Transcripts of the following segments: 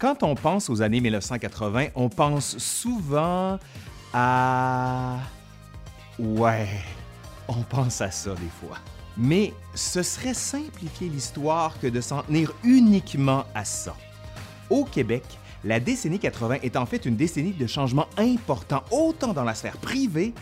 Quand on pense aux années 1980, on pense souvent à... Ouais, on pense à ça des fois. Mais ce serait simplifier l'histoire que de s'en tenir uniquement à ça. Au Québec, la décennie 80 est en fait une décennie de changements importants autant dans la sphère privée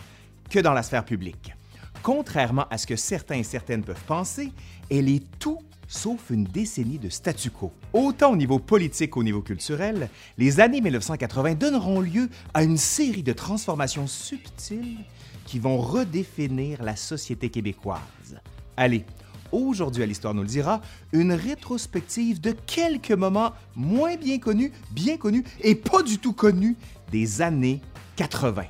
que dans la sphère publique. Contrairement à ce que certains et certaines peuvent penser, elle est tout sauf une décennie de statu quo. Autant au niveau politique qu'au niveau culturel, les années 1980 donneront lieu à une série de transformations subtiles qui vont redéfinir la société québécoise. Allez, aujourd'hui à l'Histoire nous le dira, une rétrospective de quelques moments moins bien connus, bien connus et pas du tout connus des années 80.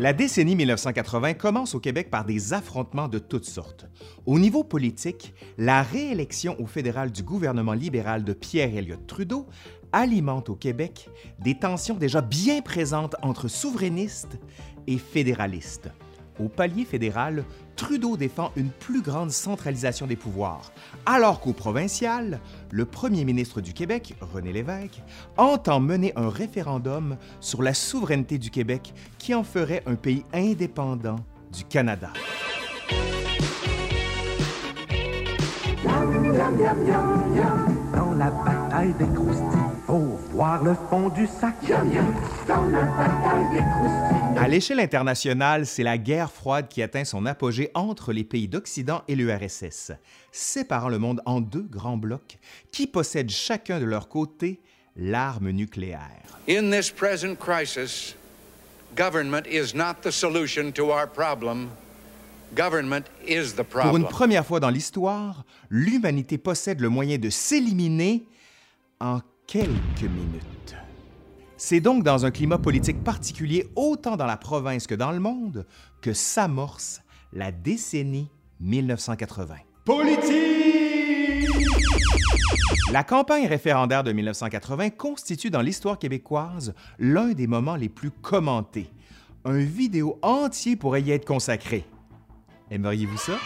La décennie 1980 commence au Québec par des affrontements de toutes sortes. Au niveau politique, la réélection au fédéral du gouvernement libéral de Pierre Elliott Trudeau alimente au Québec des tensions déjà bien présentes entre souverainistes et fédéralistes. Au palier fédéral, Trudeau défend une plus grande centralisation des pouvoirs, alors qu'au provincial, le premier ministre du Québec, René Lévesque, entend mener un référendum sur la souveraineté du Québec qui en ferait un pays indépendant du Canada. Faut voir le fond du sac. Dans la bataille des croustilles. À l'échelle internationale, c'est la guerre froide qui atteint son apogée entre les pays d'Occident et l'URSS, séparant le monde en deux grands blocs qui possèdent chacun de leur côté l'arme nucléaire? In this present crisis, government is not the solution to our problem. Government is the Pour une première fois dans l'histoire, l'humanité possède le moyen de s'éliminer en quelques minutes. C'est donc dans un climat politique particulier, autant dans la province que dans le monde, que s'amorce la décennie 1980. La campagne référendaire de 1980 constitue dans l'histoire québécoise l'un des moments les plus commentés. Un vidéo entier pourrait y être consacré. Aimeriez-vous ça?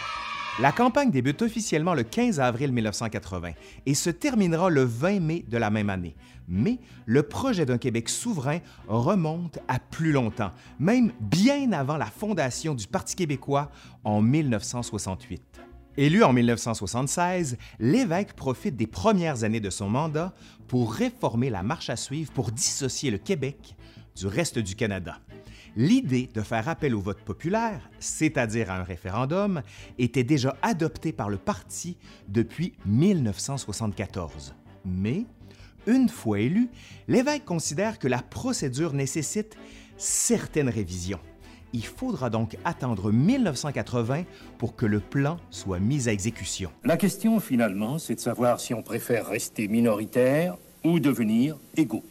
La campagne débute officiellement le 15 avril 1980 et se terminera le 20 mai de la même année. Mais le projet d'un Québec souverain remonte à plus longtemps, même bien avant la fondation du Parti québécois en 1968. Élu en 1976, l'évêque profite des premières années de son mandat pour réformer la marche à suivre pour dissocier le Québec du reste du Canada. L'idée de faire appel au vote populaire, c'est-à-dire à un référendum, était déjà adoptée par le parti depuis 1974. Mais, une fois élu, l'évêque considère que la procédure nécessite certaines révisions. Il faudra donc attendre 1980 pour que le plan soit mis à exécution. La question, finalement, c'est de savoir si on préfère rester minoritaire ou devenir égaux.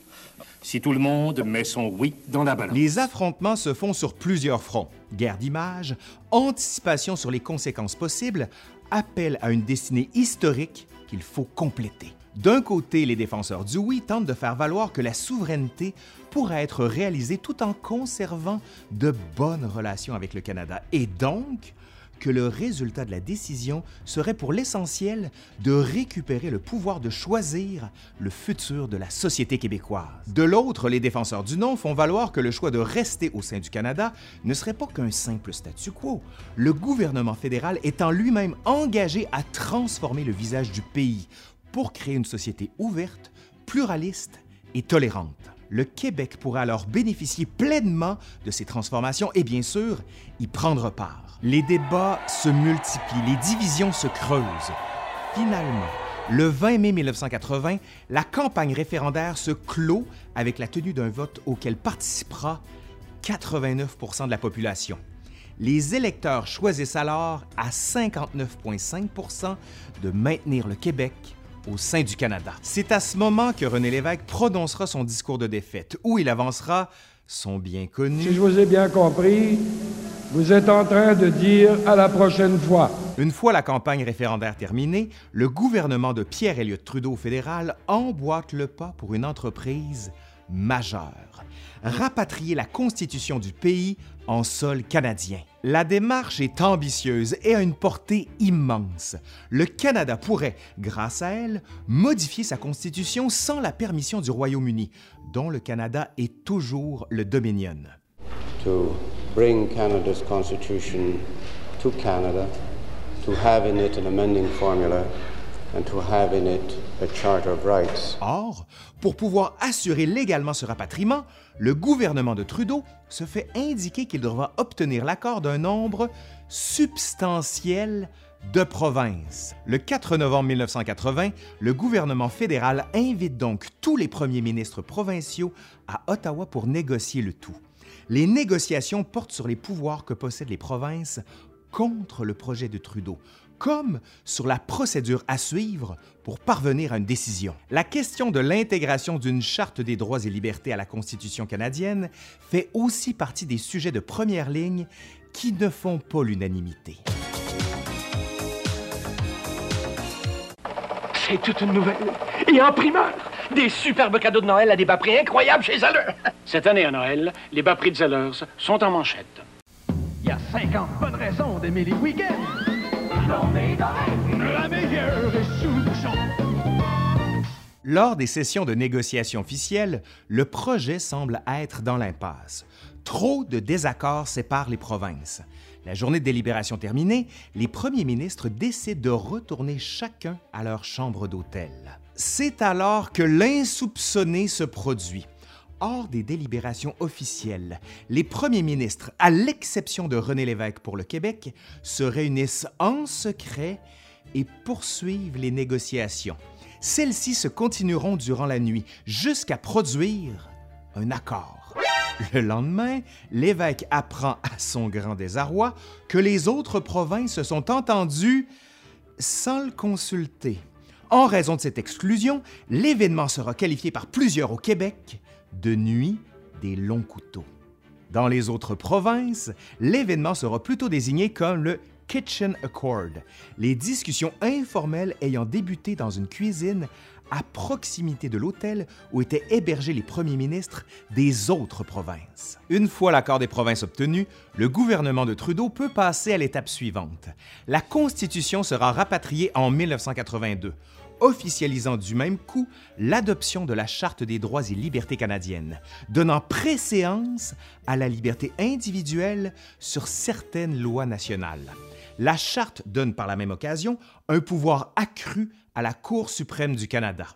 Si tout le monde met son oui dans la balance. Les affrontements se font sur plusieurs fronts. Guerre d'image, anticipation sur les conséquences possibles, appel à une destinée historique qu'il faut compléter. D'un côté, les défenseurs du oui tentent de faire valoir que la souveraineté pourrait être réalisée tout en conservant de bonnes relations avec le Canada et donc que le résultat de la décision serait pour l'essentiel de récupérer le pouvoir de choisir le futur de la société québécoise. De l'autre, les défenseurs du non font valoir que le choix de rester au sein du Canada ne serait pas qu'un simple statu quo, le gouvernement fédéral étant lui-même engagé à transformer le visage du pays pour créer une société ouverte, pluraliste et tolérante. Le Québec pourrait alors bénéficier pleinement de ces transformations et bien sûr y prendre part. Les débats se multiplient, les divisions se creusent. Finalement, le 20 mai 1980, la campagne référendaire se clôt avec la tenue d'un vote auquel participera 89% de la population. Les électeurs choisissent alors à 59,5% de maintenir le Québec au sein du Canada. C'est à ce moment que René Lévesque prononcera son discours de défaite, où il avancera? Son bien connu. Si je vous ai bien compris, vous êtes en train de dire à la prochaine fois. Une fois la campagne référendaire terminée, le gouvernement de Pierre Elliott Trudeau fédéral emboîte le pas pour une entreprise majeure. Rapatrier la constitution du pays en sol canadien. La démarche est ambitieuse et a une portée immense. Le Canada pourrait, grâce à elle, modifier sa constitution sans la permission du Royaume-Uni, dont le Canada est toujours le Dominion. To bring Canada's constitution to Canada, to have in it an amending formula, and to have in it a Charter of Rights. Or, pour pouvoir assurer légalement ce rapatriement, le gouvernement de Trudeau se fait indiquer qu'il devra obtenir l'accord d'un nombre substantiel de provinces. Le 4 novembre 1980, le gouvernement fédéral invite donc tous les premiers ministres provinciaux à Ottawa pour négocier le tout. Les négociations portent sur les pouvoirs que possèdent les provinces contre le projet de Trudeau, comme sur la procédure à suivre pour parvenir à une décision. La question de l'intégration d'une charte des droits et libertés à la Constitution canadienne fait aussi partie des sujets de première ligne qui ne font pas l'unanimité. C'est toute une nouvelle. Et en des superbes cadeaux de Noël à des bas prix incroyables chez Zellers. Cette année à Noël, les bas prix de Zellers sont en manchette. Il y a 50 bonnes raisons d'aimer les week-ends. J'en ai dans la meilleure est sous le bouchon. Lors des sessions de négociation officielles, le projet semble être dans l'impasse. Trop de désaccords séparent les provinces. La journée de délibération terminée, les premiers ministres décident de retourner chacun à leur chambre d'hôtel. C'est alors que l'insoupçonné se produit. Hors des délibérations officielles, les premiers ministres, à l'exception de René Lévesque pour le Québec, se réunissent en secret et poursuivent les négociations. Celles-ci se continueront durant la nuit jusqu'à produire un accord. Le lendemain, l'évêque apprend à son grand désarroi que les autres provinces se sont entendues sans le consulter. En raison de cette exclusion, l'événement sera qualifié par plusieurs au Québec de nuit des longs couteaux. Dans les autres provinces, l'événement sera plutôt désigné comme le Kitchen Accord, les discussions informelles ayant débuté dans une cuisine à proximité de l'hôtel où étaient hébergés les premiers ministres des autres provinces. Une fois l'accord des provinces obtenu, le gouvernement de Trudeau peut passer à l'étape suivante. La Constitution sera rapatriée en 1982 officialisant du même coup l'adoption de la Charte des droits et libertés canadiennes, donnant préséance à la liberté individuelle sur certaines lois nationales. La Charte donne par la même occasion un pouvoir accru à la Cour suprême du Canada.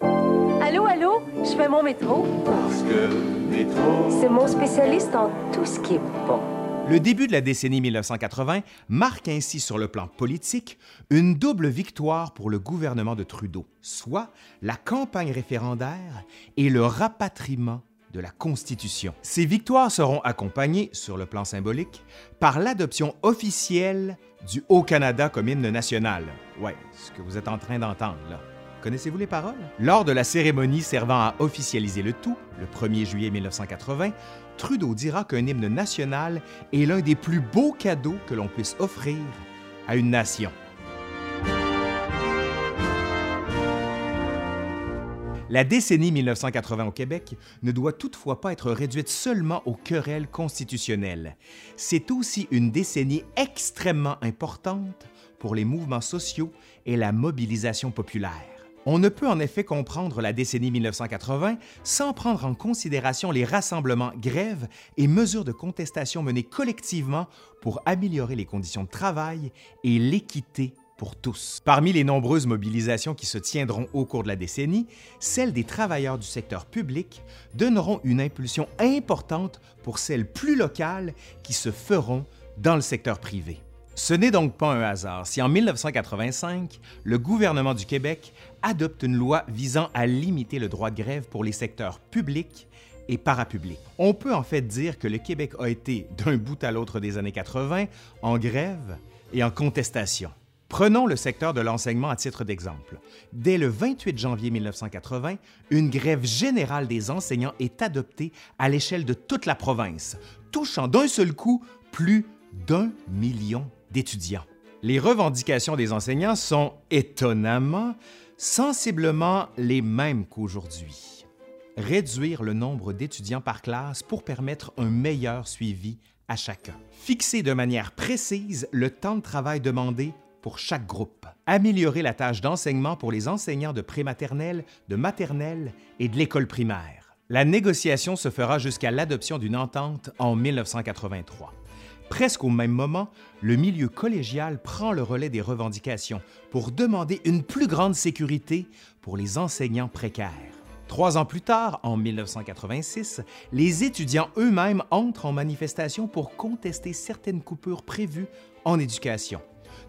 Allô, allô, je fais mon métro. Parce que métro. C'est mon spécialiste en tout ce qui est bon. Le début de la décennie 1980 marque ainsi sur le plan politique une double victoire pour le gouvernement de Trudeau, soit la campagne référendaire et le rapatriement de la Constitution. Ces victoires seront accompagnées, sur le plan symbolique, par l'adoption officielle du Haut-Canada comme hymne national. Ouais, ce que vous êtes en train d'entendre là. Connaissez-vous les paroles? Lors de la cérémonie servant à officialiser le tout, le 1er juillet 1980, Trudeau dira qu'un hymne national est l'un des plus beaux cadeaux que l'on puisse offrir à une nation. La décennie 1980 au Québec ne doit toutefois pas être réduite seulement aux querelles constitutionnelles. C'est aussi une décennie extrêmement importante pour les mouvements sociaux et la mobilisation populaire. On ne peut en effet comprendre la décennie 1980 sans prendre en considération les rassemblements, grèves et mesures de contestation menées collectivement pour améliorer les conditions de travail et l'équité pour tous. Parmi les nombreuses mobilisations qui se tiendront au cours de la décennie, celles des travailleurs du secteur public donneront une impulsion importante pour celles plus locales qui se feront dans le secteur privé. Ce n'est donc pas un hasard si en 1985, le gouvernement du Québec adopte une loi visant à limiter le droit de grève pour les secteurs publics et parapublics. On peut en fait dire que le Québec a été, d'un bout à l'autre des années 80, en grève et en contestation. Prenons le secteur de l'enseignement à titre d'exemple. Dès le 28 janvier 1980, une grève générale des enseignants est adoptée à l'échelle de toute la province, touchant d'un seul coup plus d'un million d'étudiants. Les revendications des enseignants sont étonnamment, sensiblement les mêmes qu'aujourd'hui. Réduire le nombre d'étudiants par classe pour permettre un meilleur suivi à chacun. Fixer de manière précise le temps de travail demandé pour chaque groupe. Améliorer la tâche d'enseignement pour les enseignants de prématernelle, de maternelle et de l'école primaire. La négociation se fera jusqu'à l'adoption d'une entente en 1983. Presque au même moment, le milieu collégial prend le relais des revendications pour demander une plus grande sécurité pour les enseignants précaires. Trois ans plus tard, en 1986, les étudiants eux-mêmes entrent en manifestation pour contester certaines coupures prévues en éducation.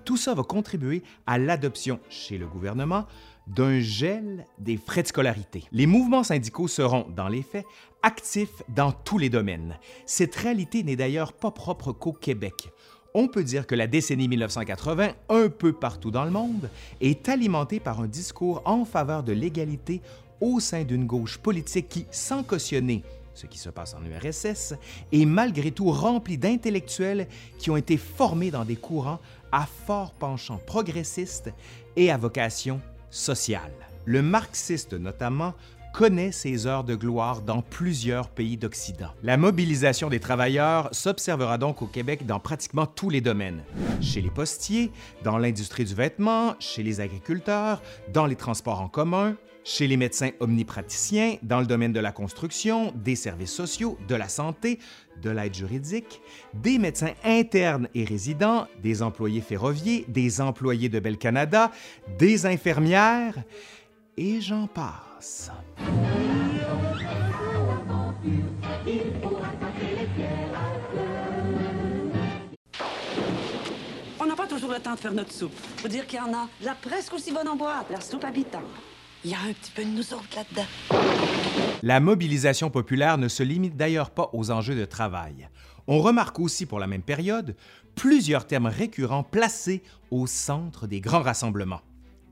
Tout ça va contribuer à l'adoption chez le gouvernement d'un gel des frais de scolarité. Les mouvements syndicaux seront, dans les faits, actifs dans tous les domaines. Cette réalité n'est d'ailleurs pas propre qu'au Québec. On peut dire que la décennie 1980, un peu partout dans le monde, est alimentée par un discours en faveur de l'égalité au sein d'une gauche politique qui, sans cautionner ce qui se passe en URSS, est malgré tout remplie d'intellectuels qui ont été formés dans des courants à fort penchant progressiste et à vocation sociale. Le marxiste notamment connaît ses heures de gloire dans plusieurs pays d'Occident. La mobilisation des travailleurs s'observera donc au Québec dans pratiquement tous les domaines. Chez les postiers, dans l'industrie du vêtement, chez les agriculteurs, dans les transports en commun, chez les médecins omnipraticiens, dans le domaine de la construction, des services sociaux, de la santé, de l'aide juridique, des médecins internes et résidents, des employés ferroviaires, des employés de Bel Canada, des infirmières, et j'en passe. On n'a pas toujours le temps de faire notre soupe. Faut dire qu'il y en a la presque aussi bonne en boîte, la soupe habitant. Il y a un petit peu de nous autres là-dedans. La mobilisation populaire ne se limite d'ailleurs pas aux enjeux de travail. On remarque aussi pour la même période plusieurs thèmes récurrents placés au centre des grands rassemblements.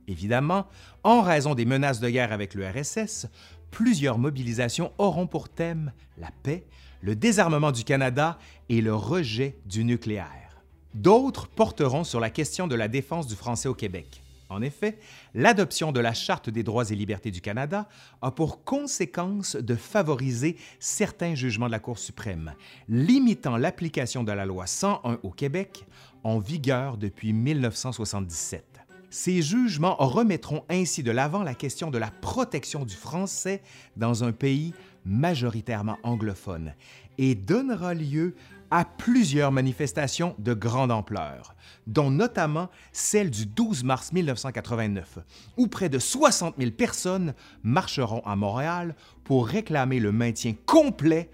Évidemment, en raison des menaces de guerre avec le RSS, plusieurs mobilisations auront pour thème la paix, le désarmement du Canada et le rejet du nucléaire. D'autres porteront sur la question de la défense du français au Québec. En effet, l'adoption de la Charte des droits et libertés du Canada a pour conséquence de favoriser certains jugements de la Cour suprême, limitant l'application de la loi 101 au Québec, en vigueur depuis 1977. Ces jugements remettront ainsi de l'avant la question de la protection du français dans un pays majoritairement anglophone et donnera lieu à plusieurs manifestations de grande ampleur, dont notamment celle du 12 mars 1989, où près de 60 000 personnes marcheront à Montréal pour réclamer le maintien complet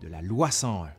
de la loi 101.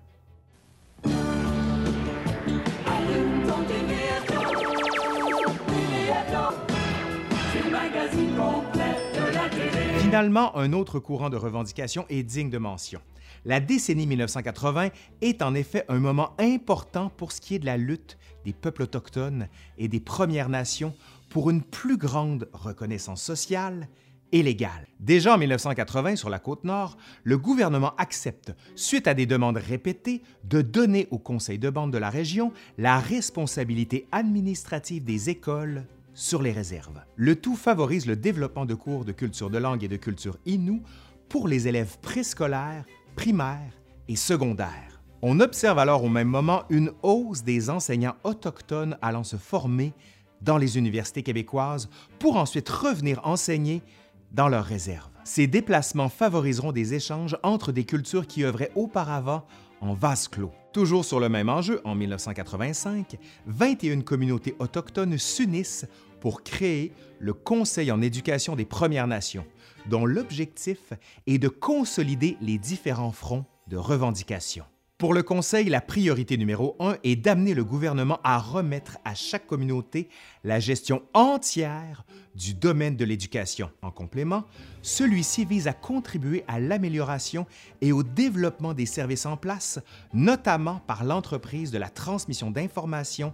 Finalement, un autre courant de revendication est digne de mention. La décennie 1980 est en effet un moment important pour ce qui est de la lutte des peuples autochtones et des Premières Nations pour une plus grande reconnaissance sociale et légale. Déjà en 1980, sur la côte nord, le gouvernement accepte, suite à des demandes répétées, de donner au conseil de bande de la région la responsabilité administrative des écoles sur les réserves. Le tout favorise le développement de cours de culture de langue et de culture inou pour les élèves préscolaires, primaires et secondaires. On observe alors au même moment une hausse des enseignants autochtones allant se former dans les universités québécoises pour ensuite revenir enseigner dans leurs réserves. Ces déplacements favoriseront des échanges entre des cultures qui œuvraient auparavant en vase clos. Toujours sur le même enjeu, en 1985, 21 communautés autochtones s'unissent pour créer le Conseil en éducation des Premières Nations, dont l'objectif est de consolider les différents fronts de revendication. Pour le Conseil, la priorité numéro un est d'amener le gouvernement à remettre à chaque communauté la gestion entière du domaine de l'éducation. En complément, celui-ci vise à contribuer à l'amélioration et au développement des services en place, notamment par l'entreprise de la transmission d'informations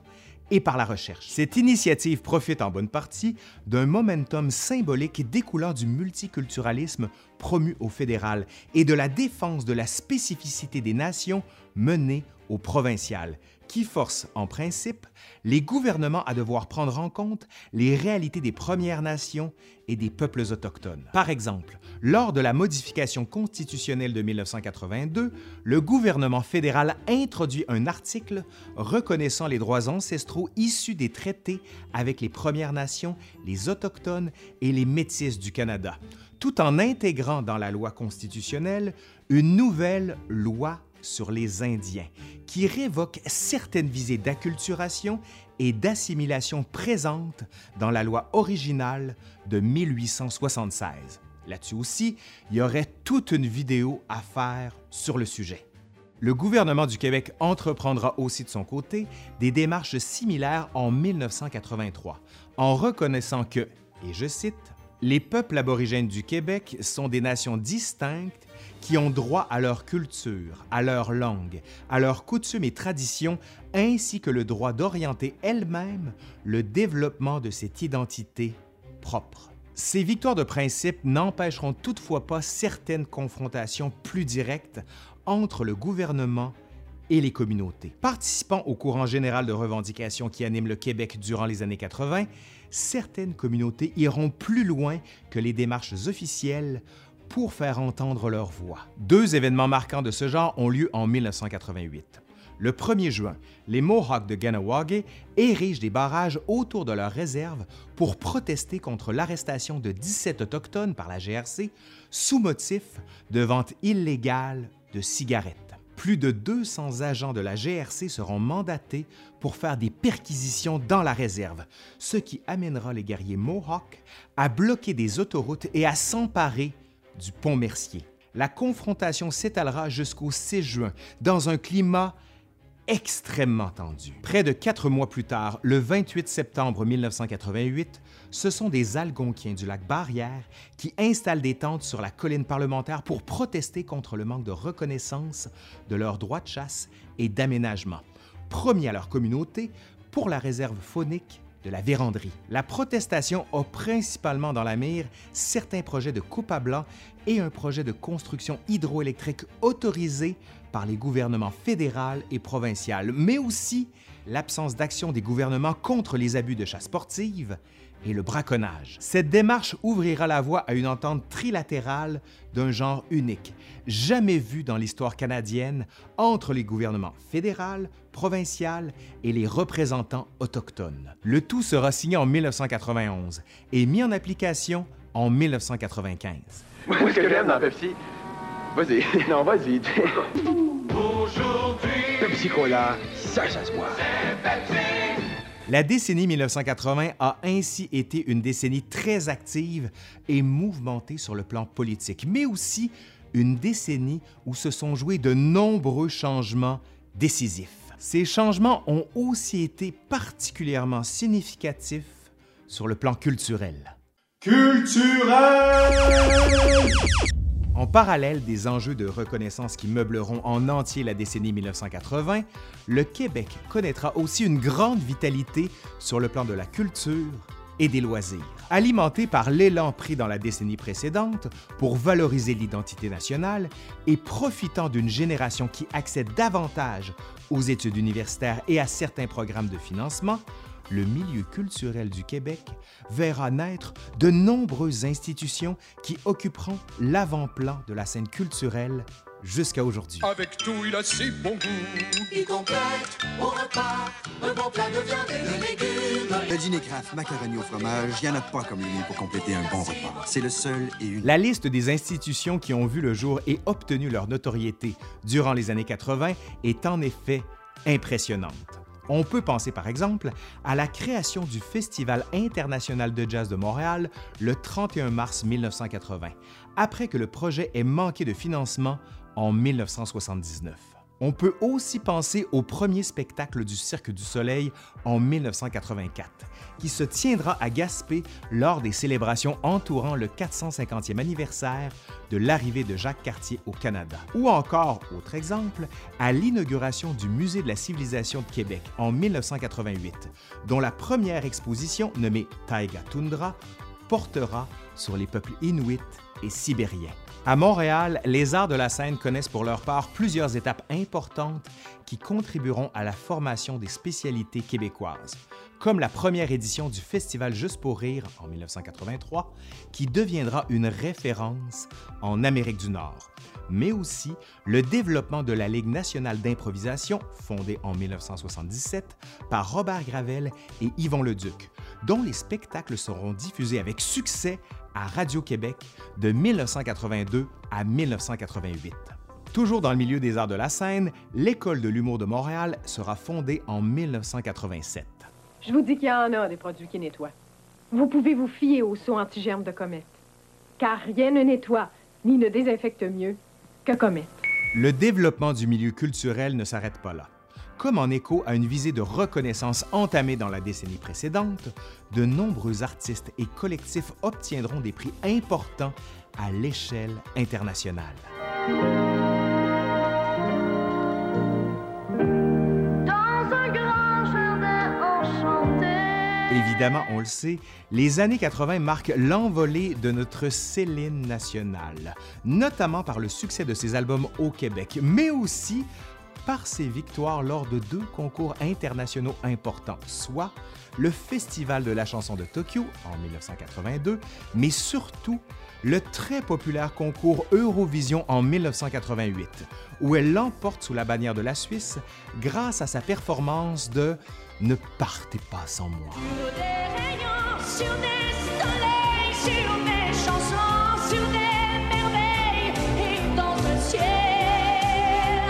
et par la recherche. Cette initiative profite en bonne partie d'un momentum symbolique découlant du multiculturalisme promu au fédéral et de la défense de la spécificité des nations menée au provincial, qui force, en principe, les gouvernements à devoir prendre en compte les réalités des Premières Nations et des peuples autochtones. Par exemple, lors de la modification constitutionnelle de 1982, le gouvernement fédéral introduit un article reconnaissant les droits ancestraux issus des traités avec les Premières Nations, les Autochtones et les Métis du Canada, tout en intégrant dans la loi constitutionnelle une nouvelle loi sur les Indiens, qui révoque certaines visées d'acculturation et d'assimilation présentes dans la loi originale de 1876. Là-dessus aussi, il y aurait toute une vidéo à faire sur le sujet. Le gouvernement du Québec entreprendra aussi de son côté des démarches similaires en 1983, en reconnaissant que, et je cite, Les peuples aborigènes du Québec sont des nations distinctes qui ont droit à leur culture, à leur langue, à leurs coutumes et traditions, ainsi que le droit d'orienter elle-même le développement de cette identité propre. Ces victoires de principe n'empêcheront toutefois pas certaines confrontations plus directes entre le gouvernement et les communautés. Participant au courant général de revendication qui anime le Québec durant les années 80, certaines communautés iront plus loin que les démarches officielles pour faire entendre leur voix. Deux événements marquants de ce genre ont lieu en 1988. Le 1er juin, les Mohawks de Ganawage érigent des barrages autour de leur réserve pour protester contre l'arrestation de 17 Autochtones par la GRC sous motif de vente illégale de cigarettes. Plus de 200 agents de la GRC seront mandatés pour faire des perquisitions dans la réserve, ce qui amènera les guerriers Mohawks à bloquer des autoroutes et à s'emparer du pont Mercier. La confrontation s'étalera jusqu'au 6 juin dans un climat extrêmement tendu. Près de quatre mois plus tard, le 28 septembre 1988, ce sont des Algonquiens du lac Barrière qui installent des tentes sur la colline parlementaire pour protester contre le manque de reconnaissance de leurs droits de chasse et d'aménagement, promis à leur communauté pour la réserve faunique de la véranderie. La protestation a principalement dans la mire certains projets de coupe à blanc et un projet de construction hydroélectrique autorisé par les gouvernements fédéral et provincial, mais aussi l'absence d'action des gouvernements contre les abus de chasse sportive et le braconnage. Cette démarche ouvrira la voie à une entente trilatérale d'un genre unique, jamais vu dans l'histoire canadienne entre les gouvernements fédéral, provincial et les représentants autochtones. Le tout sera signé en 1991 et mis en application en 1995. Moi, ce que j'aime dans Pepsi, vas-y, non, vas-y. Aujourd'hui, Pepsi Cola, ça, ça se boit. La décennie 1980 a ainsi été une décennie très active et mouvementée sur le plan politique, mais aussi une décennie où se sont joués de nombreux changements décisifs. Ces changements ont aussi été particulièrement significatifs sur le plan culturel. Culturel! En parallèle des enjeux de reconnaissance qui meubleront en entier la décennie 1980, le Québec connaîtra aussi une grande vitalité sur le plan de la culture et des loisirs. Alimenté par l'élan pris dans la décennie précédente pour valoriser l'identité nationale et profitant d'une génération qui accède davantage aux études universitaires et à certains programmes de financement, le milieu culturel du Québec verra naître de nombreuses institutions qui occuperont l'avant-plan de la scène culturelle jusqu'à aujourd'hui. avec tout, il a si bon goût. Il complète au repas un bon plat de viande et de légumes. Le dîner craft, macaroni au fromage, il n'y en a pas comme lui pour compléter un bon repas. C'est le seul et unique. La liste des institutions qui ont vu le jour et obtenu leur notoriété durant les années 80 est en effet impressionnante. On peut penser par exemple à la création du Festival international de jazz de Montréal le 31 mars 1980, après que le projet ait manqué de financement en 1979. On peut aussi penser au premier spectacle du Cirque du Soleil en 1984, qui se tiendra à Gaspé lors des célébrations entourant le 450e anniversaire de l'arrivée de Jacques Cartier au Canada. Ou encore, autre exemple, à l'inauguration du Musée de la civilisation de Québec en 1988, dont la première exposition, nommée Taiga Tundra, portera sur les peuples inuits et sibériens. À Montréal, les arts de la scène connaissent pour leur part plusieurs étapes importantes qui contribueront à la formation des spécialités québécoises, comme la première édition du Festival Juste pour rire en 1983, qui deviendra une référence en Amérique du Nord, mais aussi le développement de la Ligue nationale d'improvisation, fondée en 1977 par Robert Gravel et Yvon Leduc, dont les spectacles seront diffusés avec succès à Radio-Québec de 1982 à 1988. Toujours dans le milieu des arts de la scène, l'École de l'humour de Montréal sera fondée en 1987. Je vous dis qu'il y en a des produits qui nettoient. Vous pouvez vous fier au saut anti-germe de Comète. Car rien ne nettoie ni ne désinfecte mieux que Comète. Le développement du milieu culturel ne s'arrête pas là. Comme en écho à une visée de reconnaissance entamée dans la décennie précédente, de nombreux artistes et collectifs obtiendront des prix importants à l'échelle internationale. Évidemment, on le sait, les années 80 marquent l'envolée de notre Céline nationale, notamment par le succès de ses albums au Québec, mais aussi par ses victoires lors de deux concours internationaux importants, soit le Festival de la chanson de Tokyo en 1982, mais surtout le très populaire concours Eurovision en 1988, où elle l'emporte sous la bannière de la Suisse grâce à sa performance de Ne partez pas sans moi.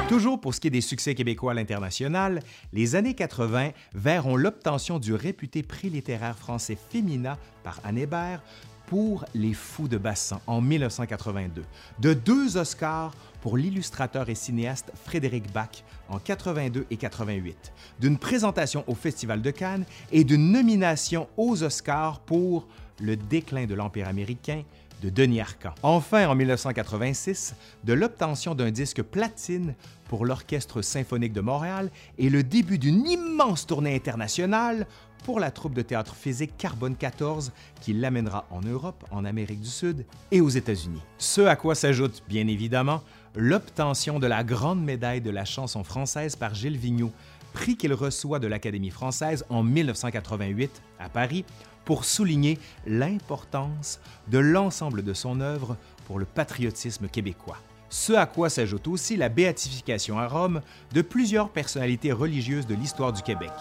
Toujours pour ce qui est des succès québécois à l'international, les années 80 verront l'obtention du réputé prix littéraire français Fémina par Anne Hébert pour Les Fous de Bassan en 1982, de deux Oscars pour l'illustrateur et cinéaste Frédéric Bach en 82 et 88, d'une présentation au Festival de Cannes et d'une nomination aux Oscars pour Le déclin de l'Empire américain de Denis Arcand. Enfin, en 1986, de l'obtention d'un disque platine pour l'Orchestre symphonique de Montréal et le début d'une immense tournée internationale pour la troupe de théâtre physique Carbone 14 qui l'amènera en Europe, en Amérique du Sud et aux États-Unis. Ce à quoi s'ajoute, bien évidemment, l'obtention de la Grande médaille de la chanson française par Gilles Vigneault, prix qu'il reçoit de l'Académie française en 1988 à Paris pour souligner l'importance de l'ensemble de son œuvre pour le patriotisme québécois. Ce à quoi s'ajoute aussi la béatification à Rome de plusieurs personnalités religieuses de l'histoire du Québec,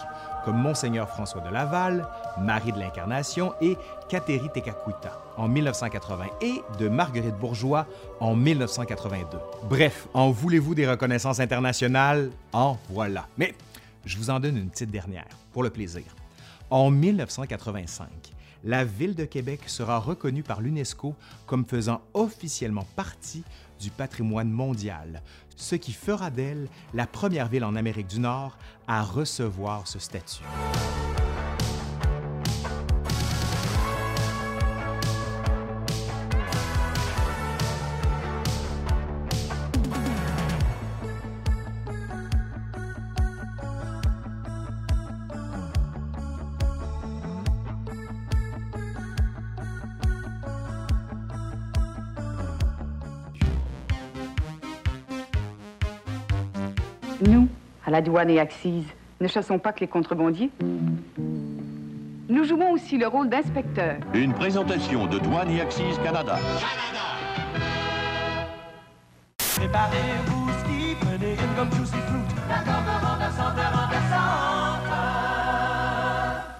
comme Monseigneur François de Laval, Marie de l'Incarnation et Cateri Tekakwita en 1980 et de Marguerite Bourgeois en 1982. Bref, en voulez-vous des reconnaissances internationales? En voilà. Mais je vous en donne une petite dernière, pour le plaisir. En 1985, la ville de Québec sera reconnue par l'UNESCO comme faisant officiellement partie du patrimoine mondial, ce qui fera d'elle la première ville en Amérique du Nord à recevoir ce statut. Nous, à la douane et Axis, ne chassons pas que les contrebandiers. Nous jouons aussi le rôle d'inspecteur. Une présentation de Douane et Axis Canada. Préparez-vous, une comme Juicy Fruit.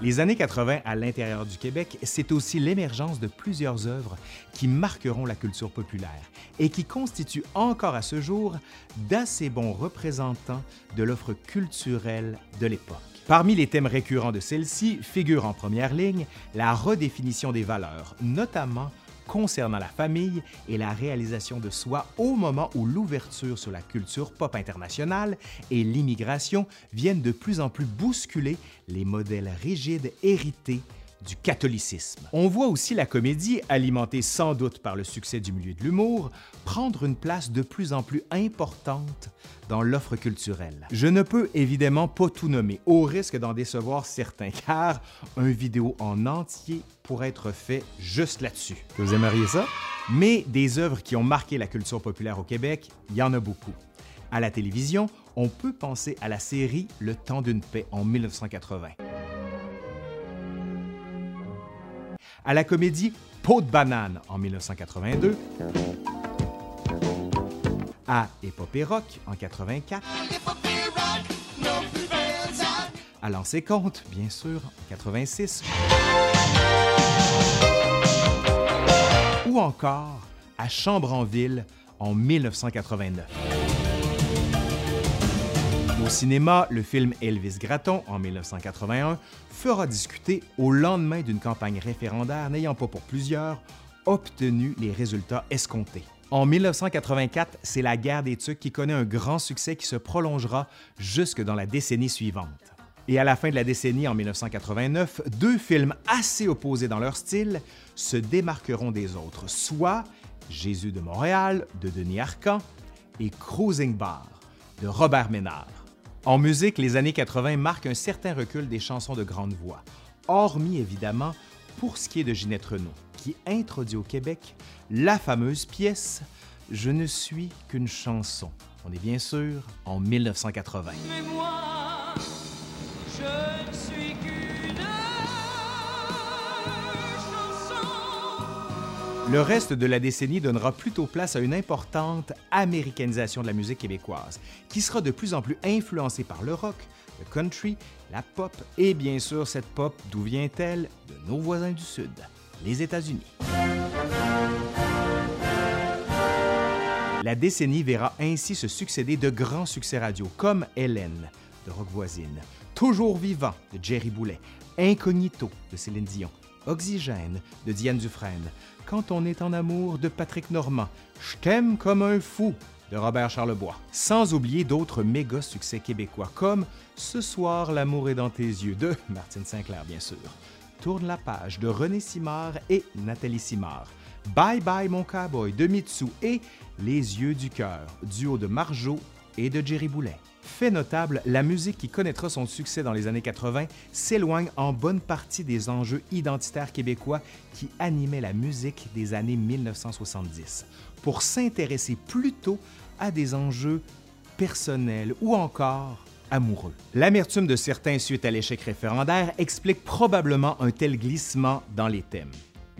Les années 80 à l'intérieur du Québec, c'est aussi l'émergence de plusieurs œuvres qui marqueront la culture populaire et qui constituent encore à ce jour d'assez bons représentants de l'offre culturelle de l'époque. Parmi les thèmes récurrents de celle-ci figure en première ligne la redéfinition des valeurs, notamment concernant la famille et la réalisation de soi au moment où l'ouverture sur la culture pop internationale et l'immigration viennent de plus en plus bousculer les modèles rigides hérités du catholicisme. On voit aussi la comédie, alimentée sans doute par le succès du milieu de l'humour, prendre une place de plus en plus importante dans l'offre culturelle. Je ne peux évidemment pas tout nommer, au risque d'en décevoir certains, car un vidéo en entier pourrait être fait juste là-dessus. Vous aimeriez ça? Mais des œuvres qui ont marqué la culture populaire au Québec, il y en a beaucoup. À la télévision, on peut penser à la série Le temps d'une paix en 1980. À la comédie Peau de banane en 1982. À Épopée rock en 84. À Lancer compte, bien sûr, en 86. Ou encore à Chambre en ville en 1989. Au cinéma, le film Elvis Gratton en 1981 fera discuter au lendemain d'une campagne référendaire n'ayant pas pour plusieurs obtenu les résultats escomptés. En 1984, c'est la guerre des Tucs qui connaît un grand succès qui se prolongera jusque dans la décennie suivante. Et à la fin de la décennie, en 1989, deux films assez opposés dans leur style se démarqueront des autres, soit Jésus de Montréal de Denis Arcan et Cruising Bar de Robert Ménard. En musique, les années 80 marquent un certain recul des chansons de grande voix, hormis évidemment pour ce qui est de Ginette Renault, qui introduit au Québec la fameuse pièce Je ne suis qu'une chanson. On est bien sûr en 1980. Le reste de la décennie donnera plutôt place à une importante américanisation de la musique québécoise, qui sera de plus en plus influencée par le rock, le country, la pop et bien sûr cette pop d'où vient-elle? De nos voisins du Sud, les États-Unis. La décennie verra ainsi se succéder de grands succès radio comme Hélène de Rock Voisine, Toujours vivant de Jerry Boulet, Incognito de Céline Dion, Oxygène de Diane Dufresne, Quand on est en amour de Patrick Normand, Je t'aime comme un fou de Robert Charlebois, sans oublier d'autres méga succès québécois comme Ce soir l'amour est dans tes yeux de Martine Sinclair bien sûr, Tourne la page de René Simard et Nathalie Simard, Bye Bye mon cowboy de Mitsu et Les yeux du cœur, duo de Marjo et de Jerry Boulet. Fait notable, la musique qui connaîtra son succès dans les années 80 s'éloigne en bonne partie des enjeux identitaires québécois qui animaient la musique des années 1970, pour s'intéresser plutôt à des enjeux personnels ou encore amoureux. L'amertume de certains suite à l'échec référendaire explique probablement un tel glissement dans les thèmes.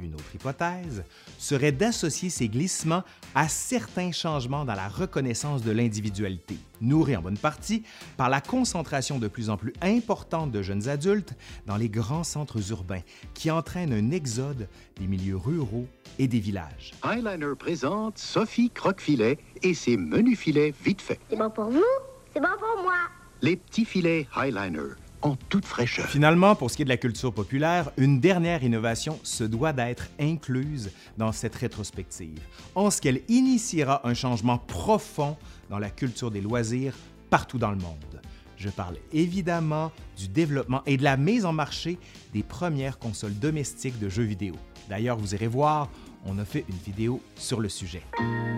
Une autre hypothèse serait d'associer ces glissements à certains changements dans la reconnaissance de l'individualité, nourris en bonne partie par la concentration de plus en plus importante de jeunes adultes dans les grands centres urbains, qui entraîne un exode des milieux ruraux et des villages. Highliner présente Sophie Croquefilet et ses menus filets vite faits. C'est bon pour vous, c'est bon pour moi. Les petits filets Highliner en toute fraîcheur. Finalement, pour ce qui est de la culture populaire, une dernière innovation se doit d'être incluse dans cette rétrospective, en ce qu'elle initiera un changement profond dans la culture des loisirs partout dans le monde. Je parle évidemment du développement et de la mise en marché des premières consoles domestiques de jeux vidéo. D'ailleurs, vous irez voir, on a fait une vidéo sur le sujet.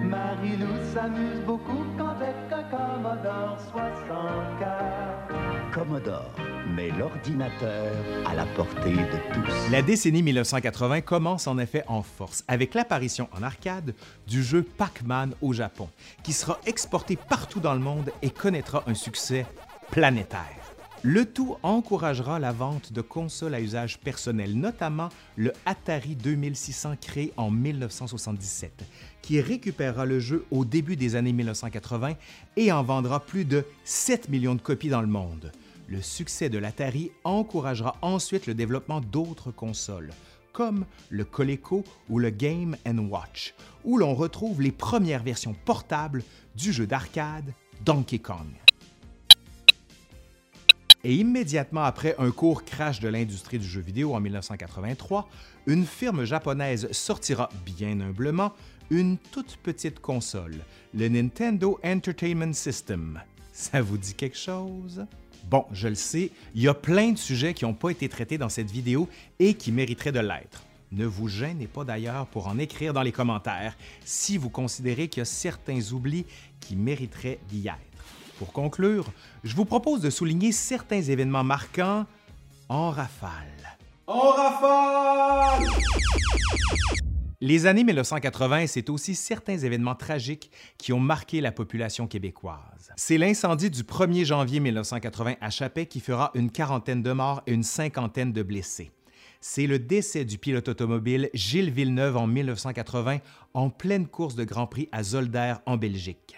Marie-Lou s'amuse beaucoup avec un Commodore 64. Commodore met l'ordinateur à la portée de tous. La décennie 1980 commence en effet en force avec l'apparition en arcade du jeu Pac-Man au Japon, qui sera exporté partout dans le monde et connaîtra un succès planétaire. Le tout encouragera la vente de consoles à usage personnel, notamment le Atari 2600 créé en 1977, qui récupérera le jeu au début des années 1980 et en vendra plus de 7 millions de copies dans le monde. Le succès de l'Atari encouragera ensuite le développement d'autres consoles, comme le Coleco ou le Game Watch, où l'on retrouve les premières versions portables du jeu d'arcade Donkey Kong. Et immédiatement après un court crash de l'industrie du jeu vidéo en 1983, une firme japonaise sortira bien humblement une toute petite console, le Nintendo Entertainment System. Ça vous dit quelque chose? Bon, je le sais, il y a plein de sujets qui n'ont pas été traités dans cette vidéo et qui mériteraient de l'être. Ne vous gênez pas d'ailleurs pour en écrire dans les commentaires si vous considérez qu'il y a certains oublis qui mériteraient d'y être. Pour conclure, je vous propose de souligner certains événements marquants en rafale. En rafale! Les années 1980, c'est aussi certains événements tragiques qui ont marqué la population québécoise. C'est l'incendie du 1er janvier 1980 à Chapet qui fera une quarantaine de morts et une cinquantaine de blessés c'est le décès du pilote automobile Gilles Villeneuve en 1980 en pleine course de Grand Prix à Zolder en Belgique.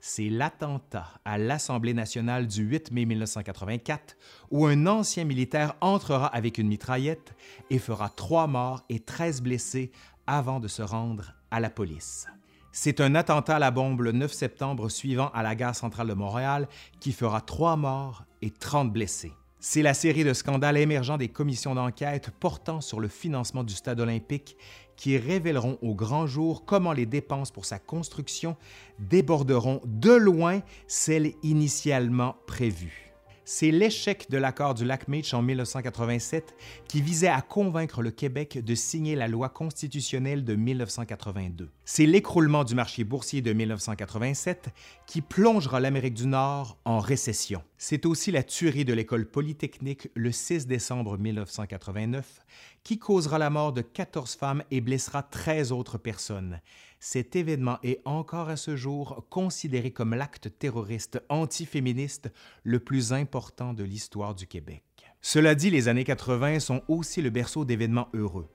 C'est l'attentat à l'Assemblée nationale du 8 mai 1984 où un ancien militaire entrera avec une mitraillette et fera trois morts et 13 blessés avant de se rendre à la police. C'est un attentat à la bombe le 9 septembre suivant à la gare centrale de Montréal qui fera trois morts et 30 blessés. C'est la série de scandales émergents des commissions d'enquête portant sur le financement du stade olympique qui révéleront au grand jour comment les dépenses pour sa construction déborderont de loin celles initialement prévues c'est l'échec de l'accord du lac Meech en 1987 qui visait à convaincre le Québec de signer la loi constitutionnelle de 1982. C'est l'écroulement du marché boursier de 1987 qui plongera l'Amérique du Nord en récession. C'est aussi la tuerie de l'école polytechnique le 6 décembre 1989 qui causera la mort de 14 femmes et blessera 13 autres personnes cet événement est encore à ce jour considéré comme l'acte terroriste antiféministe le plus important de l'histoire du Québec. Cela dit, les années 80 sont aussi le berceau d'événements heureux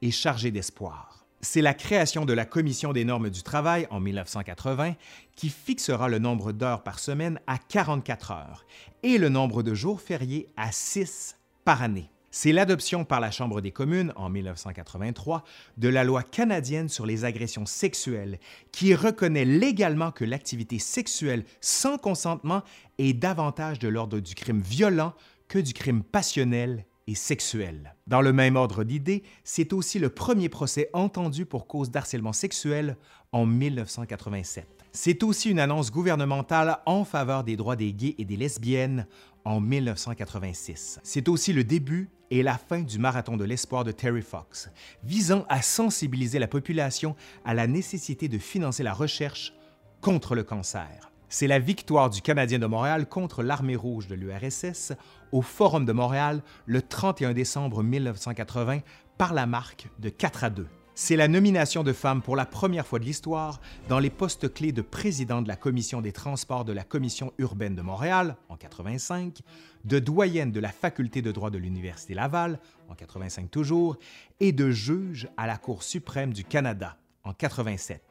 et chargés d'espoir. C'est la création de la Commission des normes du travail en 1980 qui fixera le nombre d'heures par semaine à 44 heures et le nombre de jours fériés à 6 par année. C'est l'adoption par la Chambre des communes en 1983 de la loi canadienne sur les agressions sexuelles qui reconnaît légalement que l'activité sexuelle sans consentement est davantage de l'ordre du crime violent que du crime passionnel et sexuel. Dans le même ordre d'idées, c'est aussi le premier procès entendu pour cause d'harcèlement sexuel en 1987. C'est aussi une annonce gouvernementale en faveur des droits des gays et des lesbiennes en 1986. C'est aussi le début et la fin du marathon de l'espoir de Terry Fox, visant à sensibiliser la population à la nécessité de financer la recherche contre le cancer. C'est la victoire du Canadien de Montréal contre l'Armée rouge de l'URSS au Forum de Montréal le 31 décembre 1980 par la marque de 4 à 2 c'est la nomination de femmes pour la première fois de l'histoire dans les postes clés de président de la Commission des transports de la Commission urbaine de Montréal en 85, de doyenne de la Faculté de droit de l'Université Laval en 85 toujours, et de juge à la Cour suprême du Canada en 87.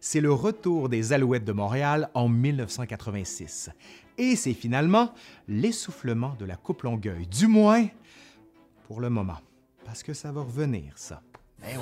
C'est le retour des Alouettes de Montréal en 1986. Et c'est finalement l'essoufflement de la Coupe Longueuil, du moins pour le moment, parce que ça va revenir, ça. Eh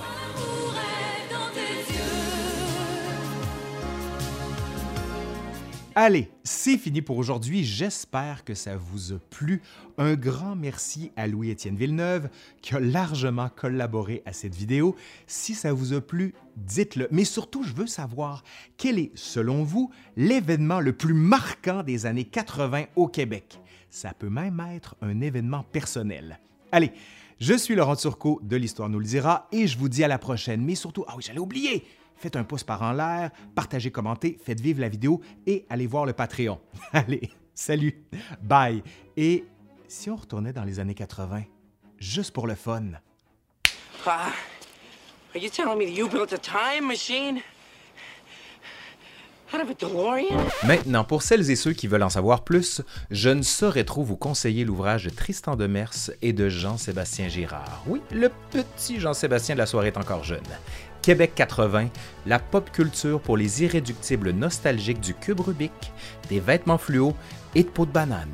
Allez, c'est fini pour aujourd'hui. J'espère que ça vous a plu. Un grand merci à Louis-Étienne Villeneuve qui a largement collaboré à cette vidéo. Si ça vous a plu, dites-le. Mais surtout, je veux savoir quel est, selon vous, l'événement le plus marquant des années 80 au Québec? Ça peut même être un événement personnel. Allez, je suis Laurent Turcot de l'Histoire nous le dira et je vous dis à la prochaine. Mais surtout, ah oui, j'allais oublier, faites un pouce par en l'air, partagez, commentez, faites vivre la vidéo et allez voir le Patreon. Allez, salut, bye. Et si on retournait dans les années 80, juste pour le fun. Maintenant, pour celles et ceux qui veulent en savoir plus, je ne saurais trop vous conseiller l'ouvrage de Tristan Demers et de Jean-Sébastien Girard. Oui, le petit Jean-Sébastien de la soirée est encore jeune. Québec 80, la pop culture pour les irréductibles nostalgiques du cube Rubik, des vêtements fluo et de peau de banane.